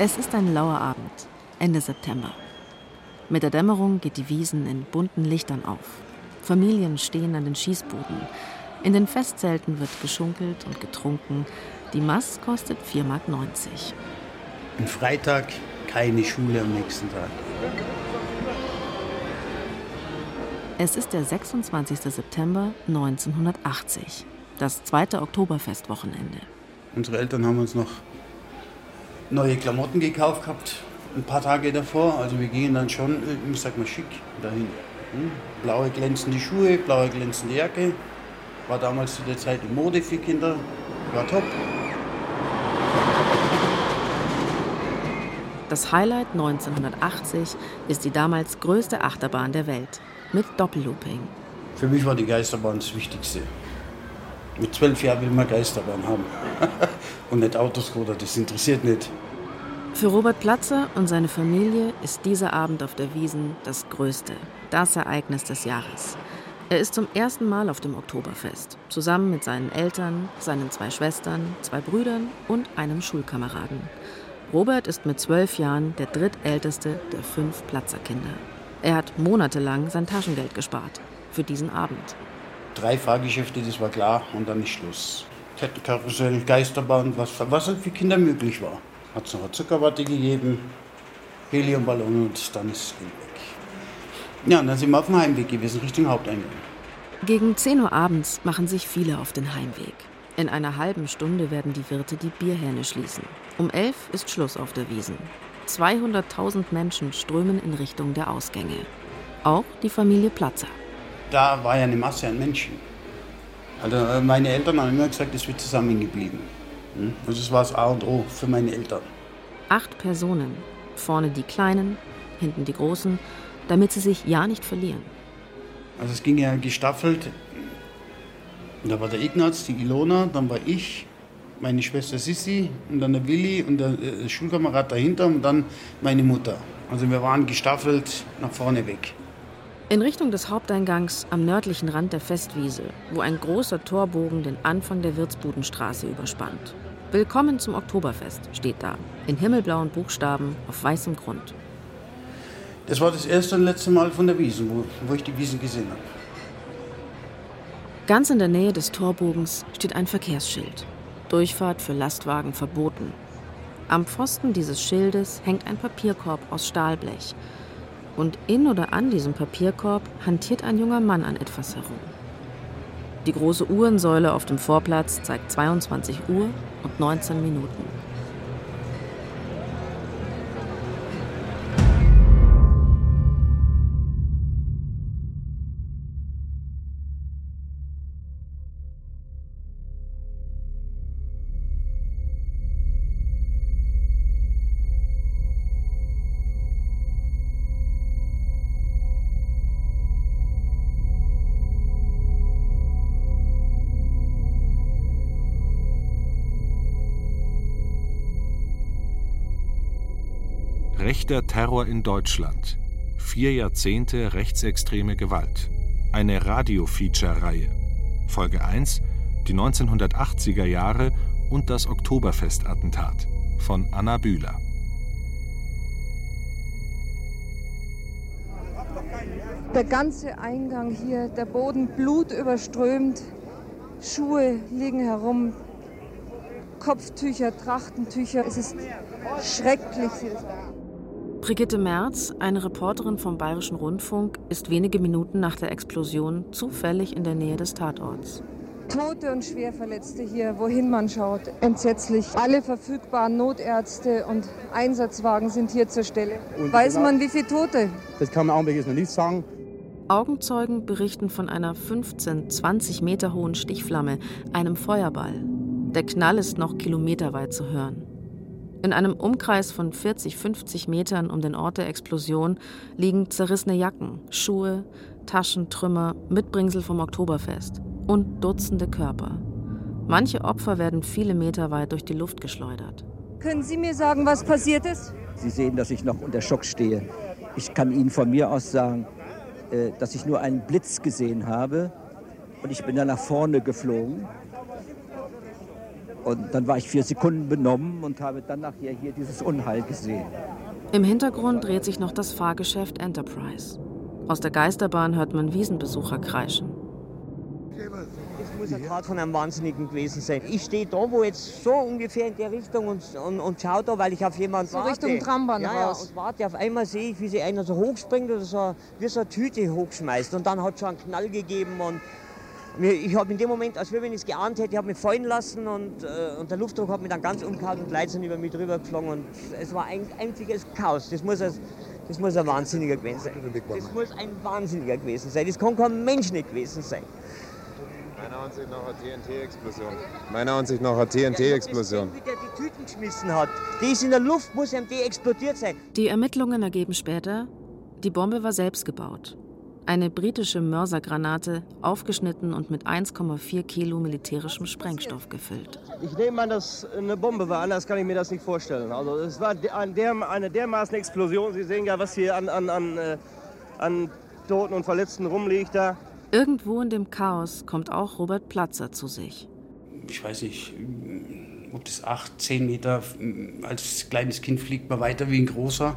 Es ist ein lauer Abend, Ende September. Mit der Dämmerung geht die Wiesen in bunten Lichtern auf. Familien stehen an den Schießbuden. In den Festzelten wird geschunkelt und getrunken. Die Mass kostet 4,90 Mark. Ein Freitag, keine Schule am nächsten Tag. Es ist der 26. September 1980, das zweite Oktoberfestwochenende. Unsere Eltern haben uns noch neue Klamotten gekauft gehabt, ein paar Tage davor. Also wir gingen dann schon, ich sag mal, schick dahin. Hm? Blaue glänzende Schuhe, blaue glänzende Jacke. War damals zu der Zeit in Mode für Kinder. War top. Das Highlight 1980 ist die damals größte Achterbahn der Welt mit Doppellooping. Für mich war die Geisterbahn das Wichtigste. Mit zwölf Jahren will man Geisterbahn haben. und nicht Autoscooter, das interessiert nicht. Für Robert Platzer und seine Familie ist dieser Abend auf der Wiesen das größte, das Ereignis des Jahres. Er ist zum ersten Mal auf dem Oktoberfest, zusammen mit seinen Eltern, seinen zwei Schwestern, zwei Brüdern und einem Schulkameraden. Robert ist mit zwölf Jahren der drittälteste der fünf Platzerkinder. Er hat monatelang sein Taschengeld gespart für diesen Abend. Drei Fahrgeschäfte, das war klar, und dann ist Schluss. Kettenkarussell, Geisterbahn, was, was halt für Kinder möglich war. Hat es noch eine Zuckerwatte gegeben, Heliumballon und dann ist es weg. Ja, und dann sind wir auf dem Heimweg gewesen, Richtung Haupteingang. Gegen 10 Uhr abends machen sich viele auf den Heimweg. In einer halben Stunde werden die Wirte die Bierhähne schließen. Um 11 ist Schluss auf der Wiesen. 200.000 Menschen strömen in Richtung der Ausgänge. Auch die Familie Platzer. Da war ja eine Masse an Menschen. Also äh, meine Eltern haben immer gesagt, es wird zusammengeblieben. Also das war das A und O für meine Eltern. Acht Personen. Vorne die Kleinen, hinten die Großen, damit sie sich ja nicht verlieren. Also es ging ja gestaffelt. Da war der Ignaz, die Ilona, dann war ich, meine Schwester Sissi und dann der Willi und der äh, Schulkamerad dahinter und dann meine Mutter. Also wir waren gestaffelt nach vorne weg. In Richtung des Haupteingangs am nördlichen Rand der Festwiese, wo ein großer Torbogen den Anfang der Wirtsbudenstraße überspannt. Willkommen zum Oktoberfest steht da, in himmelblauen Buchstaben auf weißem Grund. Das war das erste und letzte Mal von der Wiesen, wo, wo ich die Wiesen gesehen habe. Ganz in der Nähe des Torbogens steht ein Verkehrsschild. Durchfahrt für Lastwagen verboten. Am Pfosten dieses Schildes hängt ein Papierkorb aus Stahlblech. Und in oder an diesem Papierkorb hantiert ein junger Mann an etwas herum. Die große Uhrensäule auf dem Vorplatz zeigt 22 Uhr und 19 Minuten. Rechter Terror in Deutschland. Vier Jahrzehnte rechtsextreme Gewalt. Eine Radio-Feature-Reihe. Folge 1: Die 1980er Jahre und das Oktoberfest-Attentat. Von Anna Bühler. Der ganze Eingang hier, der Boden blutüberströmt, Schuhe liegen herum, Kopftücher, Trachtentücher. Es ist schrecklich. Brigitte Merz, eine Reporterin vom Bayerischen Rundfunk, ist wenige Minuten nach der Explosion zufällig in der Nähe des Tatorts. Tote und Schwerverletzte hier, wohin man schaut, entsetzlich. Alle verfügbaren Notärzte und Einsatzwagen sind hier zur Stelle. Und Weiß genau, man, wie viele Tote? Das kann man augenblicklich noch nicht sagen. Augenzeugen berichten von einer 15, 20 Meter hohen Stichflamme, einem Feuerball. Der Knall ist noch kilometerweit zu hören. In einem Umkreis von 40, 50 Metern um den Ort der Explosion liegen zerrissene Jacken, Schuhe, Taschen, Trümmer, Mitbringsel vom Oktoberfest und Dutzende Körper. Manche Opfer werden viele Meter weit durch die Luft geschleudert. Können Sie mir sagen, was passiert ist? Sie sehen, dass ich noch unter Schock stehe. Ich kann Ihnen von mir aus sagen, äh, dass ich nur einen Blitz gesehen habe und ich bin dann nach vorne geflogen Und dann war ich vier Sekunden benommen und habe dann nachher hier dieses Unheil gesehen. Im Hintergrund dreht sich noch das Fahrgeschäft Enterprise. Aus der Geisterbahn hört man Wiesenbesucher kreischen. Das muss eine Tat von einem Wahnsinnigen gewesen sein. Ich stehe da, wo jetzt so ungefähr in der Richtung und, und, und schaue da, weil ich auf jemanden so warte. Richtung Trambahn ja, raus. Ja, und warte. Auf einmal sehe ich, wie sie einer so hochspringt oder so, wie so eine Tüte hochschmeißt. Und dann hat es schon einen Knall gegeben und ich habe in dem Moment, als wenn ich es geahnt hätte, ich habe mich fallen lassen und, äh, und der Luftdruck hat mich dann ganz umgehauen und Leute sind über mich drüber geflogen und es war ein einziges Chaos. Das muss, ein, das muss ein Wahnsinniger gewesen sein. Das muss ein Wahnsinniger gewesen sein. Das kann kein Mensch nicht gewesen sein. Meiner Ansicht nach eine TNT-Explosion. Meiner Ansicht nach eine TNT-Explosion. Wie der die Tüten geschmissen hat. Die ist in der Luft, muss ihm die explodiert sein. Die Ermittlungen ergeben später, die Bombe war selbst gebaut. Eine britische Mörsergranate, aufgeschnitten und mit 1,4 Kilo militärischem Sprengstoff gefüllt. Ich nehme an, dass eine Bombe war, anders kann ich mir das nicht vorstellen. Also es war eine dermaßen Explosion. Sie sehen ja, was hier an, an, an, äh, an Toten und Verletzten rumliegt da. Irgendwo in dem Chaos kommt auch Robert Platzer zu sich. Ich weiß nicht, ob das acht, zehn Meter, als kleines Kind fliegt man weiter wie ein großer.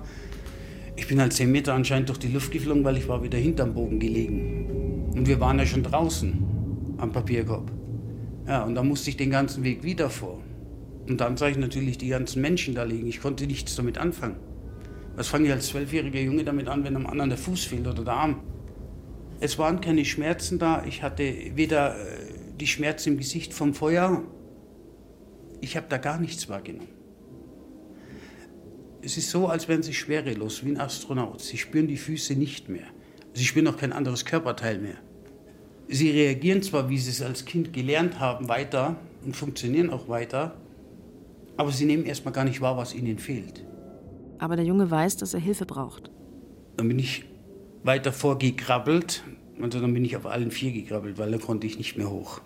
Ich bin halt zehn Meter anscheinend durch die Luft geflogen, weil ich war wieder hinterm Bogen gelegen. Und wir waren ja schon draußen am Papierkorb. Ja, und da musste ich den ganzen Weg wieder vor. Und dann sah ich natürlich die ganzen Menschen da liegen. Ich konnte nichts damit anfangen. Was fange ich als zwölfjähriger Junge damit an, wenn am anderen der Fuß fehlt oder der Arm? Es waren keine Schmerzen da. Ich hatte weder äh, die Schmerzen im Gesicht vom Feuer. Ich habe da gar nichts wahrgenommen. Es ist so, als wären sie schwerelos, wie ein Astronaut. Sie spüren die Füße nicht mehr. Sie spüren auch kein anderes Körperteil mehr. Sie reagieren zwar, wie sie es als Kind gelernt haben, weiter und funktionieren auch weiter, aber sie nehmen erstmal gar nicht wahr, was ihnen fehlt. Aber der Junge weiß, dass er Hilfe braucht. Dann bin ich weiter vorgekrabbelt. Also dann bin ich auf allen vier gekrabbelt, weil dann konnte ich nicht mehr hoch.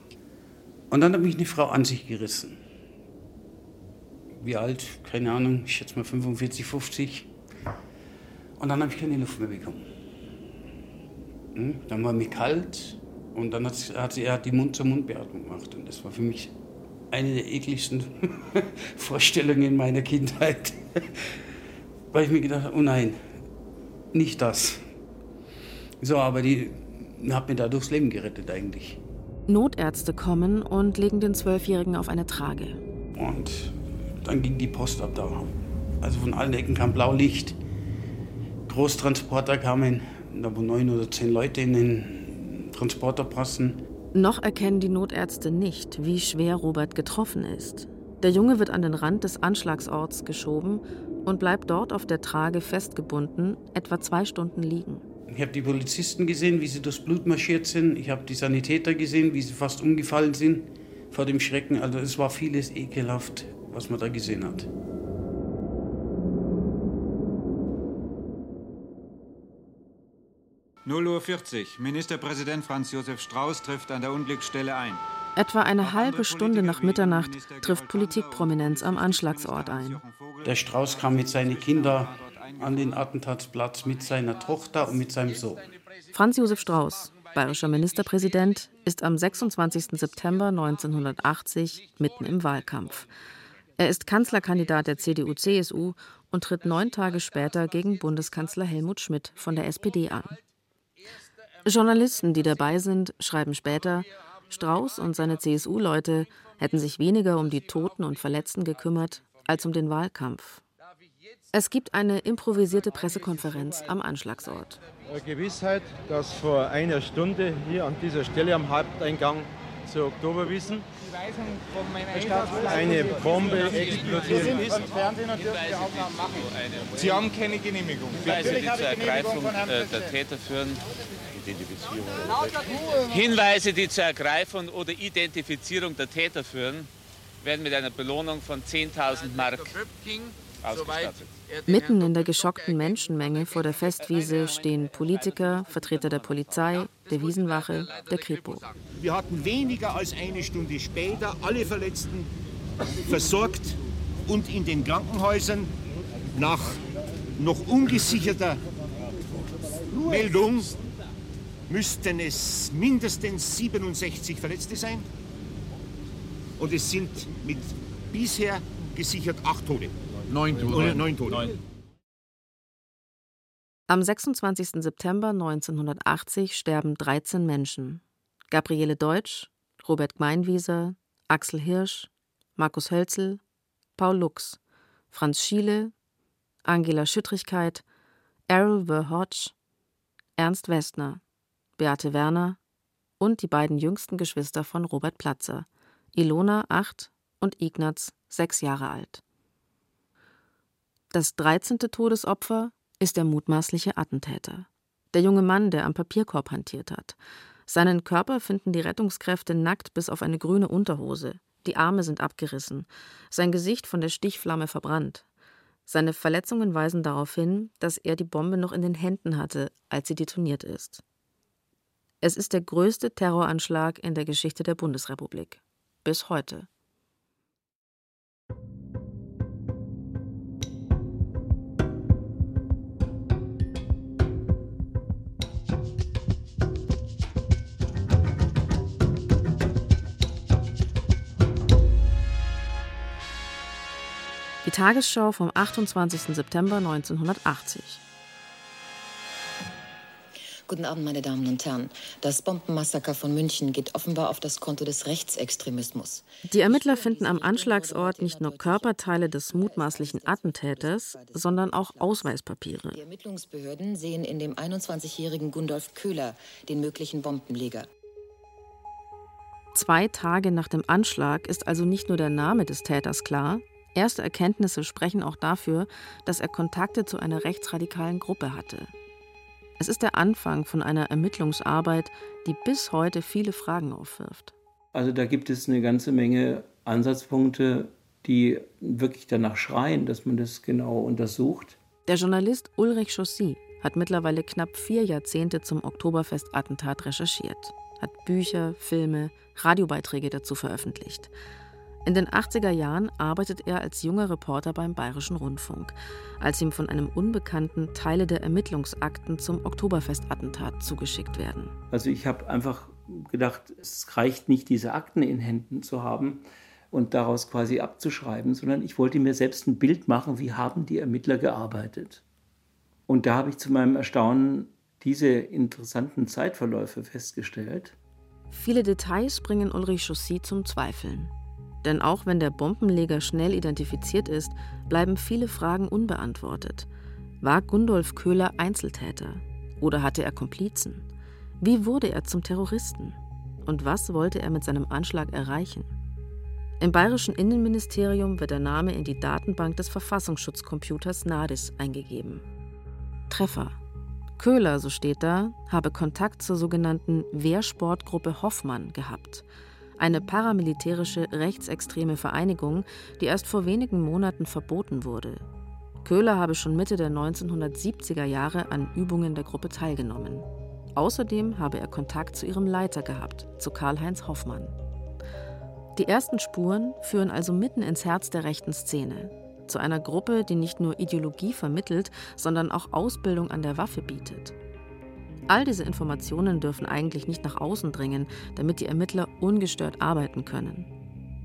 Und dann hat mich eine Frau an sich gerissen. Wie alt? Keine Ahnung, ich schätze mal 45, 50. Und dann habe ich keine Luft mehr bekommen. Hm? Dann war mir kalt und dann hat, hat sie er hat die Mund-zu-Mund-Beatmung gemacht. Und das war für mich eine der ekligsten Vorstellungen in meiner Kindheit. Weil ich mir gedacht habe, oh nein, nicht das. So, aber die hat mir da durchs Leben gerettet eigentlich. Notärzte kommen und legen den Zwölfjährigen auf eine Trage. Und dann ging die Post ab da. Also von allen Ecken kam Blaulicht. Großtransporter kamen, da wo neun oder zehn Leute in den Transporter passen. Noch erkennen die Notärzte nicht, wie schwer Robert getroffen ist. Der Junge wird an den Rand des Anschlagsorts geschoben und bleibt dort auf der Trage festgebunden, etwa zwei Stunden liegen. Ich habe die Polizisten gesehen, wie sie durchs Blut marschiert sind. Ich habe die Sanitäter gesehen, wie sie fast umgefallen sind vor dem Schrecken. Also es war vieles ekelhaft, was man da gesehen hat. Uhr 40. Ministerpräsident Franz Josef Strauß trifft an der Unglücksstelle ein. Etwa eine halbe Stunde nach Mitternacht trifft Politikprominenz am Anschlagsort ein. Der Strauß kam mit seinen Kindern an den Attentatsplatz mit seiner Tochter und mit seinem Sohn. Franz Josef Strauß, bayerischer Ministerpräsident, ist am 26. September 1980 mitten im Wahlkampf. Er ist Kanzlerkandidat der CDU-CSU und tritt neun Tage später gegen Bundeskanzler Helmut Schmidt von der SPD an. Journalisten, die dabei sind, schreiben später, Strauß und seine CSU-Leute hätten sich weniger um die Toten und Verletzten gekümmert als um den Wahlkampf. Es gibt eine improvisierte Pressekonferenz am Anschlagsort. Gewissheit, dass vor einer Stunde hier an dieser Stelle am Haupteingang zur Oktoberwiesen eine Bombe explodiert ist. Sie haben keine Genehmigung. Hinweise, die zur Ergreifung äh, der Täter führen. Hinweise, die zur Ergreifung oder Identifizierung der Täter führen, werden mit einer Belohnung von 10.000 Mark ausgestattet. Mitten in der geschockten Menschenmenge vor der Festwiese stehen Politiker, Vertreter der Polizei, der Wiesenwache, der Kripo. Wir hatten weniger als eine Stunde später alle Verletzten versorgt und in den Krankenhäusern nach noch ungesicherter Meldung müssten es mindestens 67 Verletzte sein. und es sind mit bisher gesichert acht Tote. Neun Tote. Neun Tote. Am 26. September 1980 sterben 13 Menschen. Gabriele Deutsch, Robert Gmeinwieser, Axel Hirsch, Markus Hölzel, Paul Lux, Franz Schiele, Angela Schüttrigkeit, Errol Verhodge, Ernst Westner, Beate Werner und die beiden jüngsten Geschwister von Robert Platzer, Ilona acht und Ignaz sechs Jahre alt. Das 13. Todesopfer ist der mutmaßliche Attentäter. Der junge Mann, der am Papierkorb hantiert hat. Seinen Körper finden die Rettungskräfte nackt bis auf eine grüne Unterhose. Die Arme sind abgerissen, sein Gesicht von der Stichflamme verbrannt. Seine Verletzungen weisen darauf hin, dass er die Bombe noch in den Händen hatte, als sie detoniert ist. Es ist der größte Terroranschlag in der Geschichte der Bundesrepublik. Bis heute. Tagesschau vom 28. September 1980. Guten Abend, meine Damen und Herren. Das Bombenmassaker von München geht offenbar auf das Konto des Rechtsextremismus. Die Ermittler finden am Anschlagsort nicht nur Körperteile des mutmaßlichen Attentäters, sondern auch Ausweispapiere. Die Ermittlungsbehörden sehen in dem 21-jährigen Gundolf Köhler den möglichen Bombenleger. Zwei Tage nach dem Anschlag ist also nicht nur der Name des Täters klar, erste Erkenntnisse sprechen auch dafür, dass er Kontakte zu einer rechtsradikalen Gruppe hatte. Es ist der Anfang von einer Ermittlungsarbeit, die bis heute viele Fragen aufwirft. Also da gibt es eine ganze Menge Ansatzpunkte, die wirklich danach schreien, dass man das genau untersucht. Der Journalist Ulrich Chaussy hat mittlerweile knapp vier Jahrzehnte zum Oktoberfest-Attentat recherchiert, hat Bücher, Filme, Radiobeiträge dazu veröffentlicht. In den 80er Jahren arbeitet er als junger Reporter beim Bayerischen Rundfunk, als ihm von einem Unbekannten Teile der Ermittlungsakten zum Oktoberfestattentat zugeschickt werden. Also ich habe einfach gedacht, es reicht nicht, diese Akten in Händen zu haben und daraus quasi abzuschreiben, sondern ich wollte mir selbst ein Bild machen, wie haben die Ermittler gearbeitet. Und da habe ich zu meinem Erstaunen diese interessanten Zeitverläufe festgestellt. Viele Details bringen Ulrich Chaussy zum Zweifeln. Denn auch wenn der Bombenleger schnell identifiziert ist, bleiben viele Fragen unbeantwortet. War Gundolf Köhler Einzeltäter? Oder hatte er Komplizen? Wie wurde er zum Terroristen? Und was wollte er mit seinem Anschlag erreichen? Im bayerischen Innenministerium wird der Name in die Datenbank des Verfassungsschutzcomputers NADIS eingegeben. Treffer. Köhler, so steht da, habe Kontakt zur sogenannten Wehrsportgruppe Hoffmann gehabt eine paramilitärische rechtsextreme Vereinigung, die erst vor wenigen Monaten verboten wurde. Köhler habe schon Mitte der 1970er Jahre an Übungen der Gruppe teilgenommen. Außerdem habe er Kontakt zu ihrem Leiter gehabt, zu Karl-Heinz Hoffmann. Die ersten Spuren führen also mitten ins Herz der rechten Szene, zu einer Gruppe, die nicht nur Ideologie vermittelt, sondern auch Ausbildung an der Waffe bietet. All diese Informationen dürfen eigentlich nicht nach außen dringen, damit die Ermittler ungestört arbeiten können.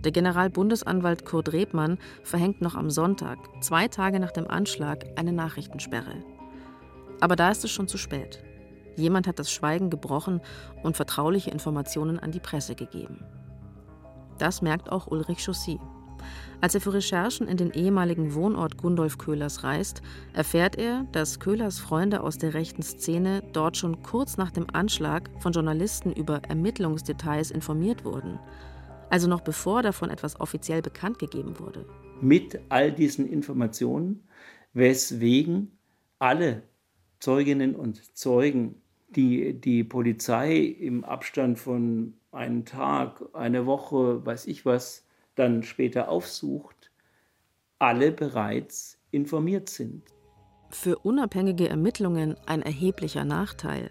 Der Generalbundesanwalt Kurt Rebmann verhängt noch am Sonntag, zwei Tage nach dem Anschlag, eine Nachrichtensperre. Aber da ist es schon zu spät. Jemand hat das Schweigen gebrochen und vertrauliche Informationen an die Presse gegeben. Das merkt auch Ulrich Chaussy. Als er für Recherchen in den ehemaligen Wohnort Gundolf Köhlers reist, erfährt er, dass Köhlers Freunde aus der rechten Szene dort schon kurz nach dem Anschlag von Journalisten über Ermittlungsdetails informiert wurden. Also noch bevor davon etwas offiziell bekannt gegeben wurde. Mit all diesen Informationen, weswegen alle Zeuginnen und Zeugen, die die Polizei im Abstand von einem Tag, einer Woche, weiß ich was, dann später aufsucht, alle bereits informiert sind. Für unabhängige Ermittlungen ein erheblicher Nachteil.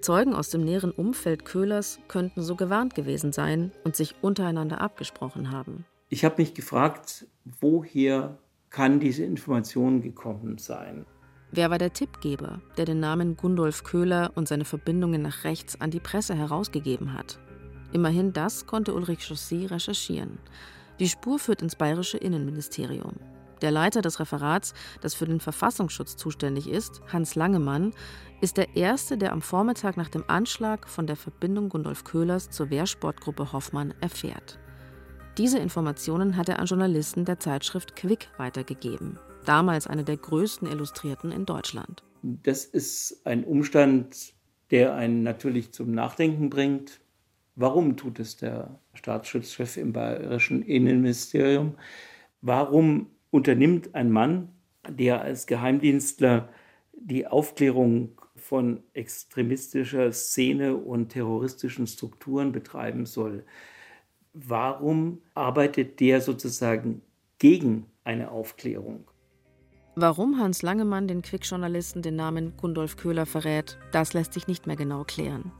Zeugen aus dem näheren Umfeld Köhlers könnten so gewarnt gewesen sein und sich untereinander abgesprochen haben. Ich habe mich gefragt, woher kann diese Information gekommen sein? Wer war der Tippgeber, der den Namen Gundolf Köhler und seine Verbindungen nach rechts an die Presse herausgegeben hat? Immerhin das konnte Ulrich Chaussy recherchieren. Die Spur führt ins bayerische Innenministerium. Der Leiter des Referats, das für den Verfassungsschutz zuständig ist, Hans Langemann, ist der Erste, der am Vormittag nach dem Anschlag von der Verbindung Gundolf Köhlers zur Wehrsportgruppe Hoffmann erfährt. Diese Informationen hat er an Journalisten der Zeitschrift Quick weitergegeben, damals eine der größten Illustrierten in Deutschland. Das ist ein Umstand, der einen natürlich zum Nachdenken bringt. Warum tut es der Staatsschutzchef im bayerischen Innenministerium? Warum unternimmt ein Mann, der als Geheimdienstler die Aufklärung von extremistischer Szene und terroristischen Strukturen betreiben soll, warum arbeitet der sozusagen gegen eine Aufklärung? Warum Hans Langemann den Quick-Journalisten den Namen Gundolf Köhler verrät, das lässt sich nicht mehr genau klären.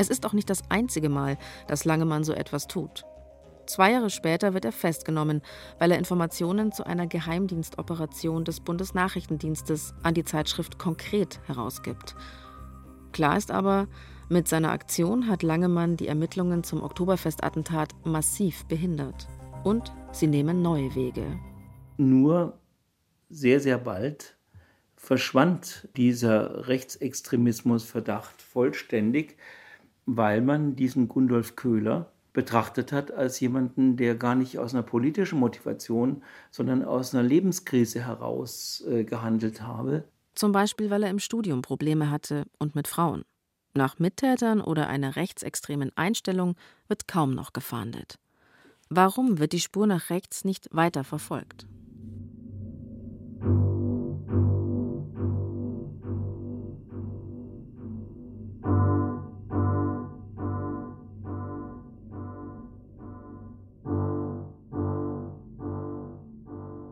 Es ist auch nicht das einzige Mal, dass Langemann so etwas tut. Zwei Jahre später wird er festgenommen, weil er Informationen zu einer Geheimdienstoperation des Bundesnachrichtendienstes an die Zeitschrift Konkret herausgibt. Klar ist aber, mit seiner Aktion hat Langemann die Ermittlungen zum Oktoberfestattentat massiv behindert. Und sie nehmen neue Wege. Nur sehr, sehr bald verschwand dieser Rechtsextremismusverdacht vollständig, weil man diesen Gundolf Köhler betrachtet hat als jemanden, der gar nicht aus einer politischen Motivation, sondern aus einer Lebenskrise heraus äh, gehandelt habe. Zum Beispiel, weil er im Studium Probleme hatte und mit Frauen. Nach Mittätern oder einer rechtsextremen Einstellung wird kaum noch gefahndet. Warum wird die Spur nach rechts nicht weiter verfolgt?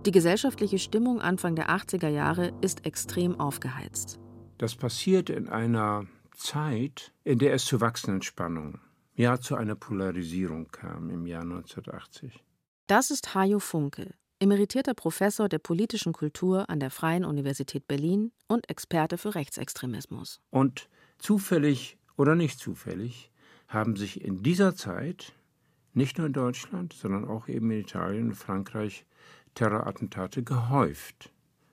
Die gesellschaftliche Stimmung Anfang der 80er Jahre ist extrem aufgeheizt. Das passiert in einer Zeit, in der es zu wachsenden Spannungen, ja zu einer Polarisierung kam im Jahr 1980. Das ist Hajo Funke, emeritierter Professor der politischen Kultur an der Freien Universität Berlin und Experte für Rechtsextremismus. Und zufällig oder nicht zufällig haben sich in dieser Zeit nicht nur in Deutschland, sondern auch eben in Italien und Frankreich Terrorattentate gehäuft,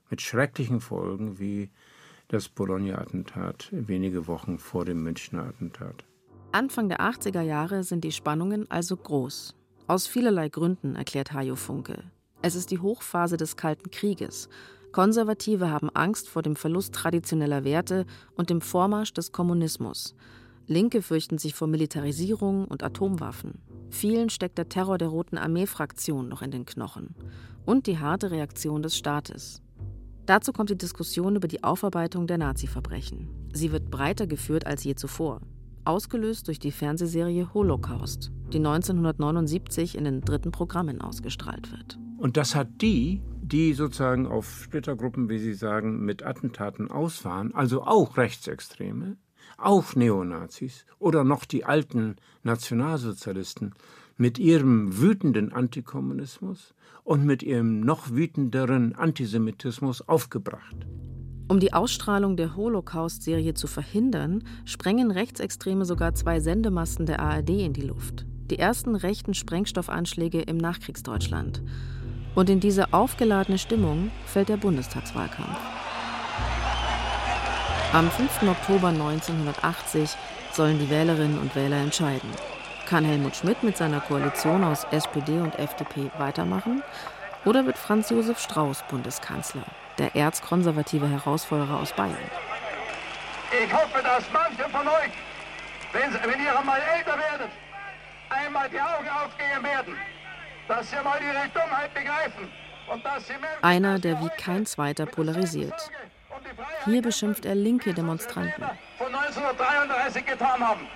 mit schrecklichen Folgen wie das Bologna-Attentat wenige Wochen vor dem Münchner Attentat. Anfang der 80er Jahre sind die Spannungen also groß. Aus vielerlei Gründen, erklärt Hajo Funke. Es ist die Hochphase des Kalten Krieges. Konservative haben Angst vor dem Verlust traditioneller Werte und dem Vormarsch des Kommunismus. Linke fürchten sich vor Militarisierung und Atomwaffen. Vielen steckt der Terror der Roten Armee-Fraktion noch in den Knochen und die harte Reaktion des Staates. Dazu kommt die Diskussion über die Aufarbeitung der Nazi-Verbrechen. Sie wird breiter geführt als je zuvor, ausgelöst durch die Fernsehserie Holocaust, die 1979 in den dritten Programmen ausgestrahlt wird. Und das hat die, die sozusagen auf Splittergruppen, wie Sie sagen, mit Attentaten ausfahren, also auch Rechtsextreme, auch Neonazis oder noch die alten Nationalsozialisten, mit ihrem wütenden Antikommunismus und mit ihrem noch wütenderen Antisemitismus aufgebracht. Um die Ausstrahlung der Holocaust-Serie zu verhindern, sprengen Rechtsextreme sogar zwei Sendemasten der ARD in die Luft. Die ersten rechten Sprengstoffanschläge im Nachkriegsdeutschland. Und in diese aufgeladene Stimmung fällt der Bundestagswahlkampf. Am 5. Oktober 1980 sollen die Wählerinnen und Wähler entscheiden. Kann Helmut Schmidt mit seiner Koalition aus SPD und FDP weitermachen? Oder wird Franz Josef Strauß Bundeskanzler, der erzkonservative Herausforderer aus Bayern? Ich hoffe, dass manche von euch, wenn, wenn ihr einmal älter werdet, einmal die Augen aufgehen werden, dass sie mal ihre Dummheit begreifen und dass sie merken, Einer, der wie kein zweiter polarisiert. Hier beschimpft er linke Demonstranten. Von 1933 getan haben.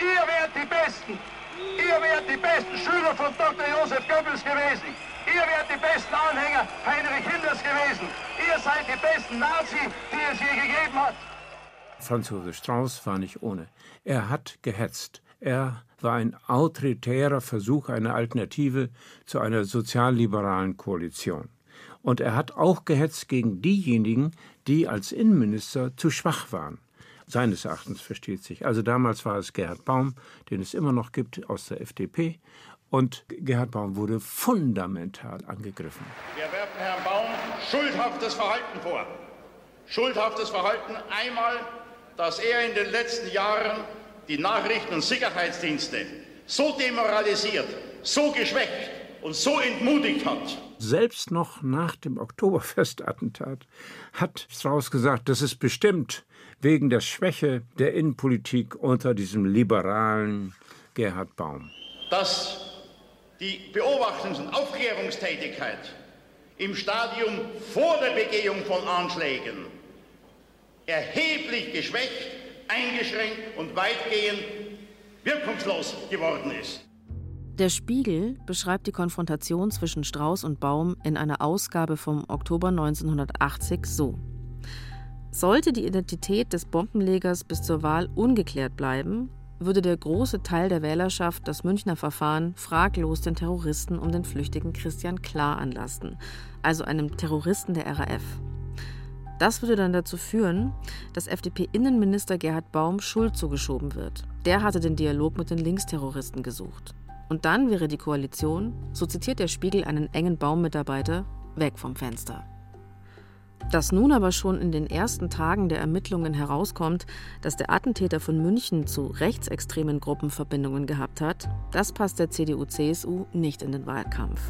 Ihr wärt die Besten. Ihr wärt die besten Schüler von Dr. Josef Goebbels gewesen. Ihr wärt die besten Anhänger Heinrich Himmlers gewesen. Ihr seid die besten Nazi, die es je gegeben hat. Franz Josef Strauß war nicht ohne. Er hat gehetzt. Er war ein autoritärer Versuch einer Alternative zu einer sozialliberalen Koalition. Und er hat auch gehetzt gegen diejenigen, die als Innenminister zu schwach waren. Seines Erachtens versteht sich. Also damals war es Gerhard Baum, den es immer noch gibt aus der FDP. Und Gerhard Baum wurde fundamental angegriffen. Wir werfen Herrn Baum schuldhaftes Verhalten vor. Schuldhaftes Verhalten einmal, dass er in den letzten Jahren die Nachrichten- und Sicherheitsdienste so demoralisiert, so geschwächt und so entmutigt hat. Selbst noch nach dem Oktoberfestattentat hat Strauß gesagt, das ist bestimmt wegen der Schwäche der Innenpolitik unter diesem liberalen Gerhard Baum. Dass die Beobachtungs- und Aufklärungstätigkeit im Stadium vor der Begehung von Anschlägen erheblich geschwächt, eingeschränkt und weitgehend wirkungslos geworden ist. Der Spiegel beschreibt die Konfrontation zwischen Strauß und Baum in einer Ausgabe vom Oktober 1980 so. Sollte die Identität des Bombenlegers bis zur Wahl ungeklärt bleiben, würde der große Teil der Wählerschaft das Münchner Verfahren fraglos den Terroristen um den flüchtigen Christian Klar anlasten, also einem Terroristen der RAF. Das würde dann dazu führen, dass FDP-Innenminister Gerhard Baum Schuld zugeschoben wird. Der hatte den Dialog mit den Linksterroristen gesucht. Und dann wäre die Koalition, so zitiert der Spiegel einen engen Baummitarbeiter, weg vom Fenster. Dass nun aber schon in den ersten Tagen der Ermittlungen herauskommt, dass der Attentäter von München zu rechtsextremen Gruppen Verbindungen gehabt hat, das passt der CDU-CSU nicht in den Wahlkampf.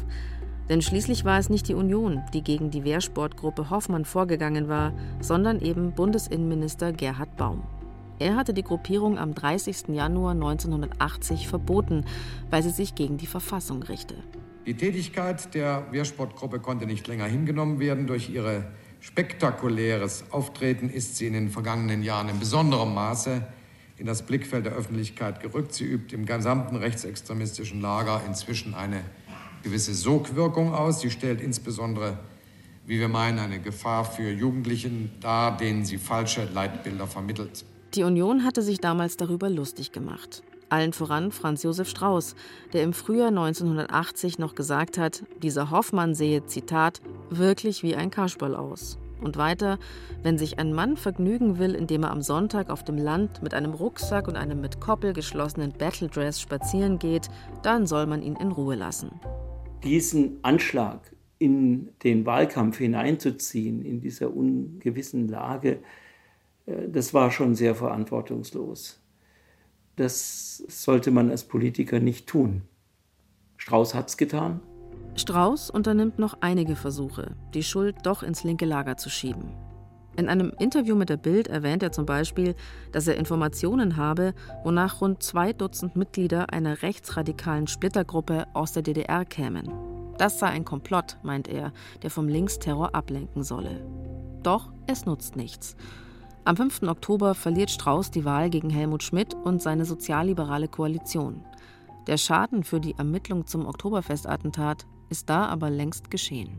Denn schließlich war es nicht die Union, die gegen die Wehrsportgruppe Hoffmann vorgegangen war, sondern eben Bundesinnenminister Gerhard Baum. Er hatte die Gruppierung am 30. Januar 1980 verboten, weil sie sich gegen die Verfassung richte. Die Tätigkeit der Wehrsportgruppe konnte nicht länger hingenommen werden. Durch ihr spektakuläres Auftreten ist sie in den vergangenen Jahren in besonderem Maße in das Blickfeld der Öffentlichkeit gerückt. Sie übt im gesamten rechtsextremistischen Lager inzwischen eine gewisse Sogwirkung aus. Sie stellt insbesondere, wie wir meinen, eine Gefahr für Jugendlichen dar, denen sie falsche Leitbilder vermittelt. Die Union hatte sich damals darüber lustig gemacht. Allen voran Franz Josef Strauß, der im Frühjahr 1980 noch gesagt hat, dieser Hoffmann sehe, Zitat, wirklich wie ein Kasperl aus. Und weiter, wenn sich ein Mann vergnügen will, indem er am Sonntag auf dem Land mit einem Rucksack und einem mit Koppel geschlossenen Battledress spazieren geht, dann soll man ihn in Ruhe lassen. Diesen Anschlag in den Wahlkampf hineinzuziehen, in dieser ungewissen Lage, äh, das war schon sehr verantwortungslos. Das sollte man als Politiker nicht tun. Strauß hat es getan. Strauß unternimmt noch einige Versuche, die Schuld doch ins linke Lager zu schieben. In einem Interview mit der Bild erwähnt er zum Beispiel, dass er Informationen habe, wonach rund zwei Dutzend Mitglieder einer rechtsradikalen Splittergruppe aus der DDR kämen. Das sei ein Komplott, meint er, der vom Linksterror ablenken solle. Doch es nutzt nichts. Am 5. Oktober verliert Strauß die Wahl gegen Helmut Schmidt und seine sozialliberale Koalition. Der Schaden für die Ermittlung zum Oktoberfestattentat ist da aber längst geschehen.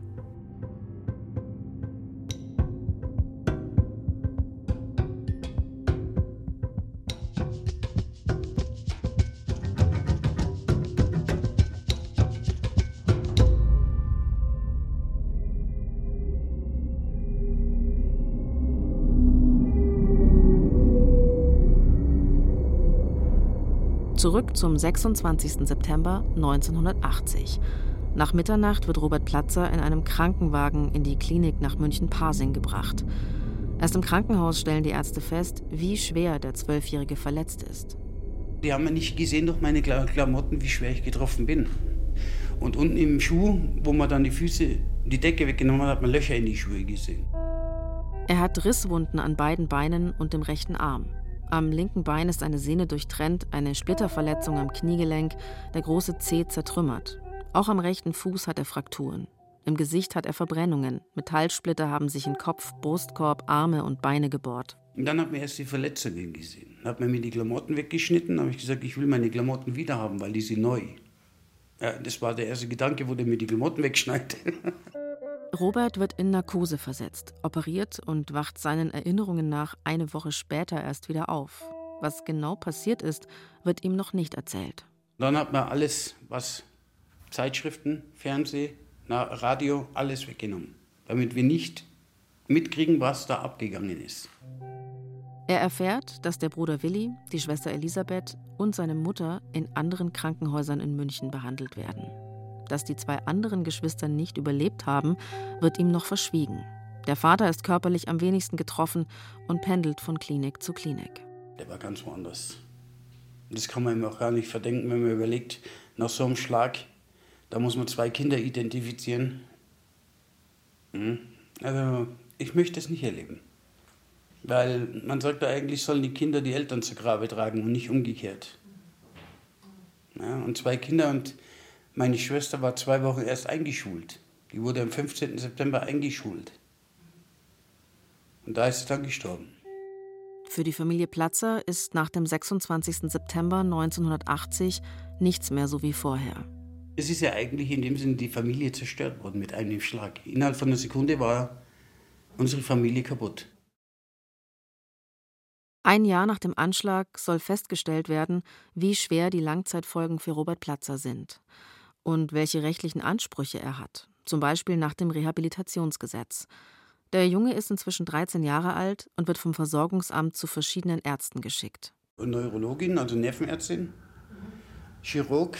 Zurück zum 26. September 1980. Nach Mitternacht wird Robert Platzer in einem Krankenwagen in die Klinik nach München-Pasing gebracht. Erst im Krankenhaus stellen die Ärzte fest, wie schwer der Zwölfjährige verletzt ist. Die haben nicht gesehen durch meine Klamotten, wie schwer ich getroffen bin. Und unten im Schuh, wo man dann die Füße, die Decke weggenommen hat, hat man Löcher in die Schuhe gesehen. Er hat Risswunden an beiden Beinen und dem rechten Arm. Am linken Bein ist eine Sehne durchtrennt, eine Splitterverletzung am Kniegelenk, der große Zeh zertrümmert. Auch am rechten Fuß hat er Frakturen. Im Gesicht hat er Verbrennungen. Metallsplitter haben sich in Kopf, Brustkorb, Arme und Beine gebohrt. Und dann hat man erst die Verletzungen gesehen. Dann hat man mir die Klamotten weggeschnitten, habe ich gesagt, ich will meine Klamotten wieder haben, weil die sind neu. Ja, das war der erste Gedanke, wo der mir die Klamotten wegschneidet. Robert wird in Narkose versetzt, operiert und wacht seinen Erinnerungen nach eine Woche später erst wieder auf. Was genau passiert ist, wird ihm noch nicht erzählt. Dann hat man alles, was Zeitschriften, Fernseh, Radio, alles weggenommen, damit wir nicht mitkriegen, was da abgegangen ist. Er erfährt, dass der Bruder Willi, die Schwester Elisabeth und seine Mutter in anderen Krankenhäusern in München behandelt werden. Dass die zwei anderen Geschwister nicht überlebt haben, wird ihm noch verschwiegen. Der Vater ist körperlich am wenigsten getroffen und pendelt von Klinik zu Klinik. Der war ganz woanders. Das kann man ihm auch gar nicht verdenken, wenn man überlegt, nach so einem Schlag, da muss man zwei Kinder identifizieren. Hm? Also, ich möchte es nicht erleben. Weil man sagt ja eigentlich, sollen die Kinder die Eltern zu Grabe tragen und nicht umgekehrt. Ja, und zwei Kinder und meine Schwester war zwei Wochen erst eingeschult. Die wurde am 15. September eingeschult. Und da ist sie dann gestorben. Für die Familie Platzer ist nach dem 26. September 1980 nichts mehr so wie vorher. Es ist ja eigentlich in dem Sinne die Familie zerstört worden mit einem Schlag. Innerhalb von einer Sekunde war unsere Familie kaputt. Ein Jahr nach dem Anschlag soll festgestellt werden, wie schwer die Langzeitfolgen für Robert Platzer sind und welche rechtlichen Ansprüche er hat, zum Beispiel nach dem Rehabilitationsgesetz. Der Junge ist inzwischen 13 Jahre alt und wird vom Versorgungsamt zu verschiedenen Ärzten geschickt. Neurologin, also Nervenärztin, Chirurg,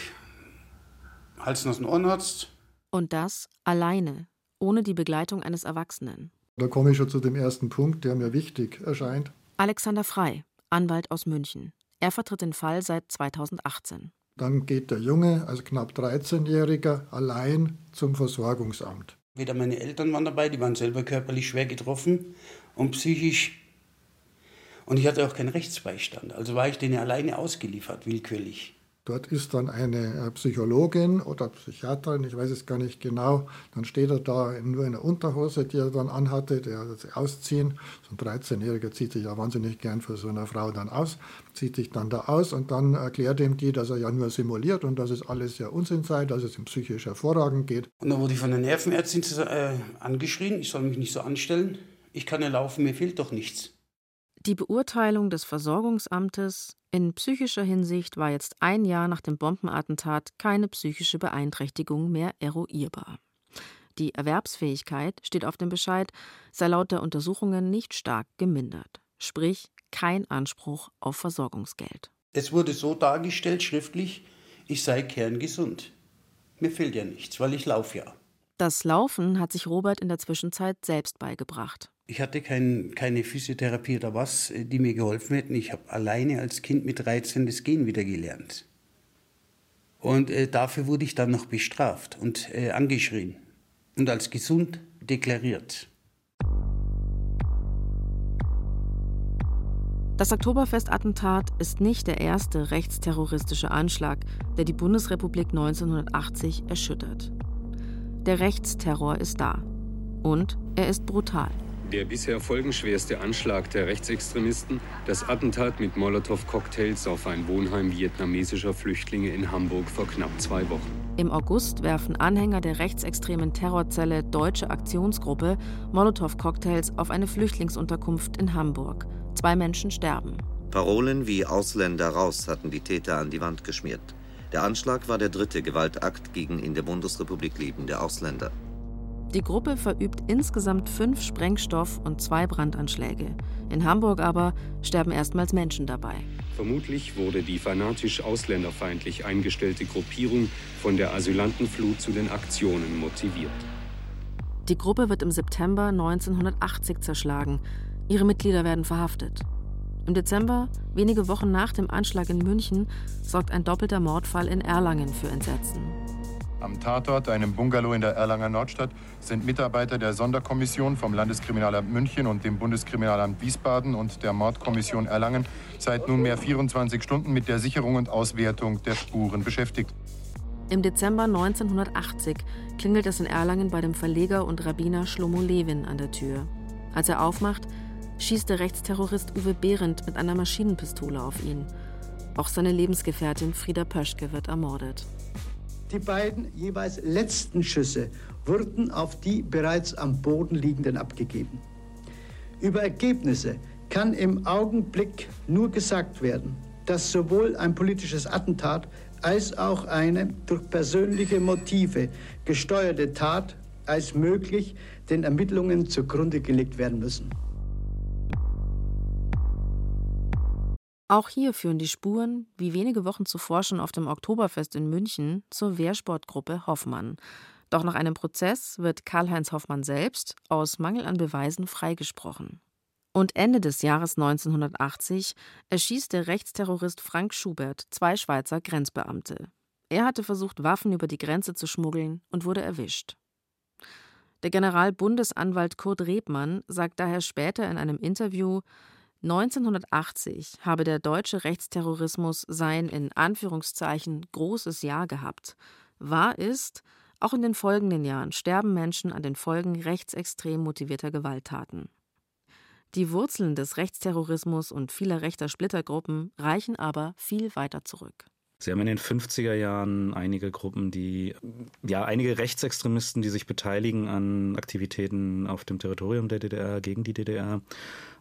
Hals-, Nasen-, Ohrenarzt. Und das alleine, ohne die Begleitung eines Erwachsenen. Da komme ich schon zu dem ersten Punkt, der mir wichtig erscheint. Alexander Frei, Anwalt aus München. Er vertritt den Fall seit 2018. Dann geht der Junge, also knapp 13-Jähriger, allein zum Versorgungsamt. Weder meine Eltern waren dabei, die waren selber körperlich schwer getroffen und psychisch. Und ich hatte auch keinen Rechtsbeistand. Also war ich denen alleine ausgeliefert, willkürlich. Dort ist dann eine äh, Psychologin oder Psychiaterin, ich weiß es gar nicht genau. Dann steht er da nur in der Unterhose, die er dann anhatte, der ausziehen. So ein 13-Jähriger zieht sich ja wahnsinnig gern für so eine Frau dann aus, zieht sich dann da aus und dann erklärt ihm die, dass er ja nur simuliert und dass es alles ja Unsinn sei, dass es ihm psychisch hervorragend geht. Und dann wurde ich von der Nervenärztin äh, angeschrien, ich soll mich nicht so anstellen. Ich kann ja laufen, mir fehlt doch nichts. Die Beurteilung des Versorgungsamtes in psychischer Hinsicht war jetzt ein Jahr nach dem Bombenattentat keine psychische Beeinträchtigung mehr eruierbar. Die Erwerbsfähigkeit, steht auf dem Bescheid, sei laut der Untersuchungen nicht stark gemindert. Sprich, kein Anspruch auf Versorgungsgeld. Es wurde so dargestellt, schriftlich, ich sei kerngesund. Mir fehlt ja nichts, weil ich laufe ja. Das Laufen hat sich Robert in der Zwischenzeit selbst beigebracht. Ich hatte kein, keine Physiotherapie oder was, äh, die mir geholfen hätten. Ich habe alleine als Kind mit 13 das Gehen wieder gelernt. Und äh, dafür wurde ich dann noch bestraft und äh, angeschrien und als gesund deklariert. Das Oktoberfestattentat ist nicht der erste rechtsterroristische Anschlag, der die Bundesrepublik 1980 erschüttert. Der Rechtsterror ist da. Und er ist brutal. Der bisher folgenschwerste Anschlag der Rechtsextremisten, das Attentat mit Molotow-Cocktails auf ein Wohnheim vietnamesischer Flüchtlinge in Hamburg vor knapp zwei Wochen. Im August werfen Anhänger der rechtsextremen Terrorzelle Deutsche Aktionsgruppe Molotow-Cocktails auf eine Flüchtlingsunterkunft in Hamburg. Zwei Menschen sterben. Parolen wie Ausländer raus hatten die Täter an die Wand geschmiert. Der Anschlag war der dritte Gewaltakt gegen in der Bundesrepublik lebende Ausländer. Die Gruppe verübt insgesamt fünf Sprengstoff- und zwei Brandanschläge. In Hamburg aber sterben erstmals Menschen dabei. Vermutlich wurde die fanatisch ausländerfeindlich eingestellte Gruppierung von der Asylantenflut zu den Aktionen motiviert. Die Gruppe wird im September 1980 zerschlagen. Ihre Mitglieder werden verhaftet. Im Dezember, wenige Wochen nach dem Anschlag in München, sorgt ein doppelter Mordfall in Erlangen für Entsetzen. Am Tatort, einem Bungalow in der Erlanger Nordstadt, sind Mitarbeiter der Sonderkommission vom Landeskriminalamt München und dem Bundeskriminalamt Wiesbaden und der Mordkommission Erlangen seit nunmehr 24 Stunden mit der Sicherung und Auswertung der Spuren beschäftigt. Im Dezember 1980 klingelt es in Erlangen bei dem Verleger und Rabbiner Shlomo Levin an der Tür. Als er aufmacht, schießt der Rechtsterrorist Uwe Behrendt mit einer Maschinenpistole auf ihn. Auch seine Lebensgefährtin Frieda Pöschke wird ermordet. Die beiden jeweils letzten Schüsse wurden auf die bereits am Boden liegenden abgegeben. Über Ergebnisse kann im Augenblick nur gesagt werden, dass sowohl ein politisches Attentat als auch eine durch persönliche Motive gesteuerte Tat als möglich den Ermittlungen zugrunde gelegt werden müssen. Auch hier führen die Spuren, wie wenige Wochen zuvor schon auf dem Oktoberfest in München, zur Wehrsportgruppe Hoffmann. Doch nach einem Prozess wird Karl-Heinz Hoffmann selbst aus Mangel an Beweisen freigesprochen. Und Ende des Jahres 1980 erschießt der Rechtsterrorist Frank Schubert zwei Schweizer Grenzbeamte. Er hatte versucht, Waffen über die Grenze zu schmuggeln und wurde erwischt. Der Generalbundesanwalt Kurt Rebmann sagt daher später in einem Interview, 1980 habe der deutsche Rechtsterrorismus sein in Anführungszeichen großes Jahr gehabt. Wahr ist, auch in den folgenden Jahren sterben Menschen an den Folgen rechtsextrem motivierter Gewalttaten. Die Wurzeln des Rechtsterrorismus und vieler rechter Splittergruppen reichen aber viel weiter zurück. Sie haben in den 50er Jahren einige Gruppen, die, ja, einige Rechtsextremisten, die sich beteiligen an Aktivitäten auf dem Territorium der DDR, gegen die DDR,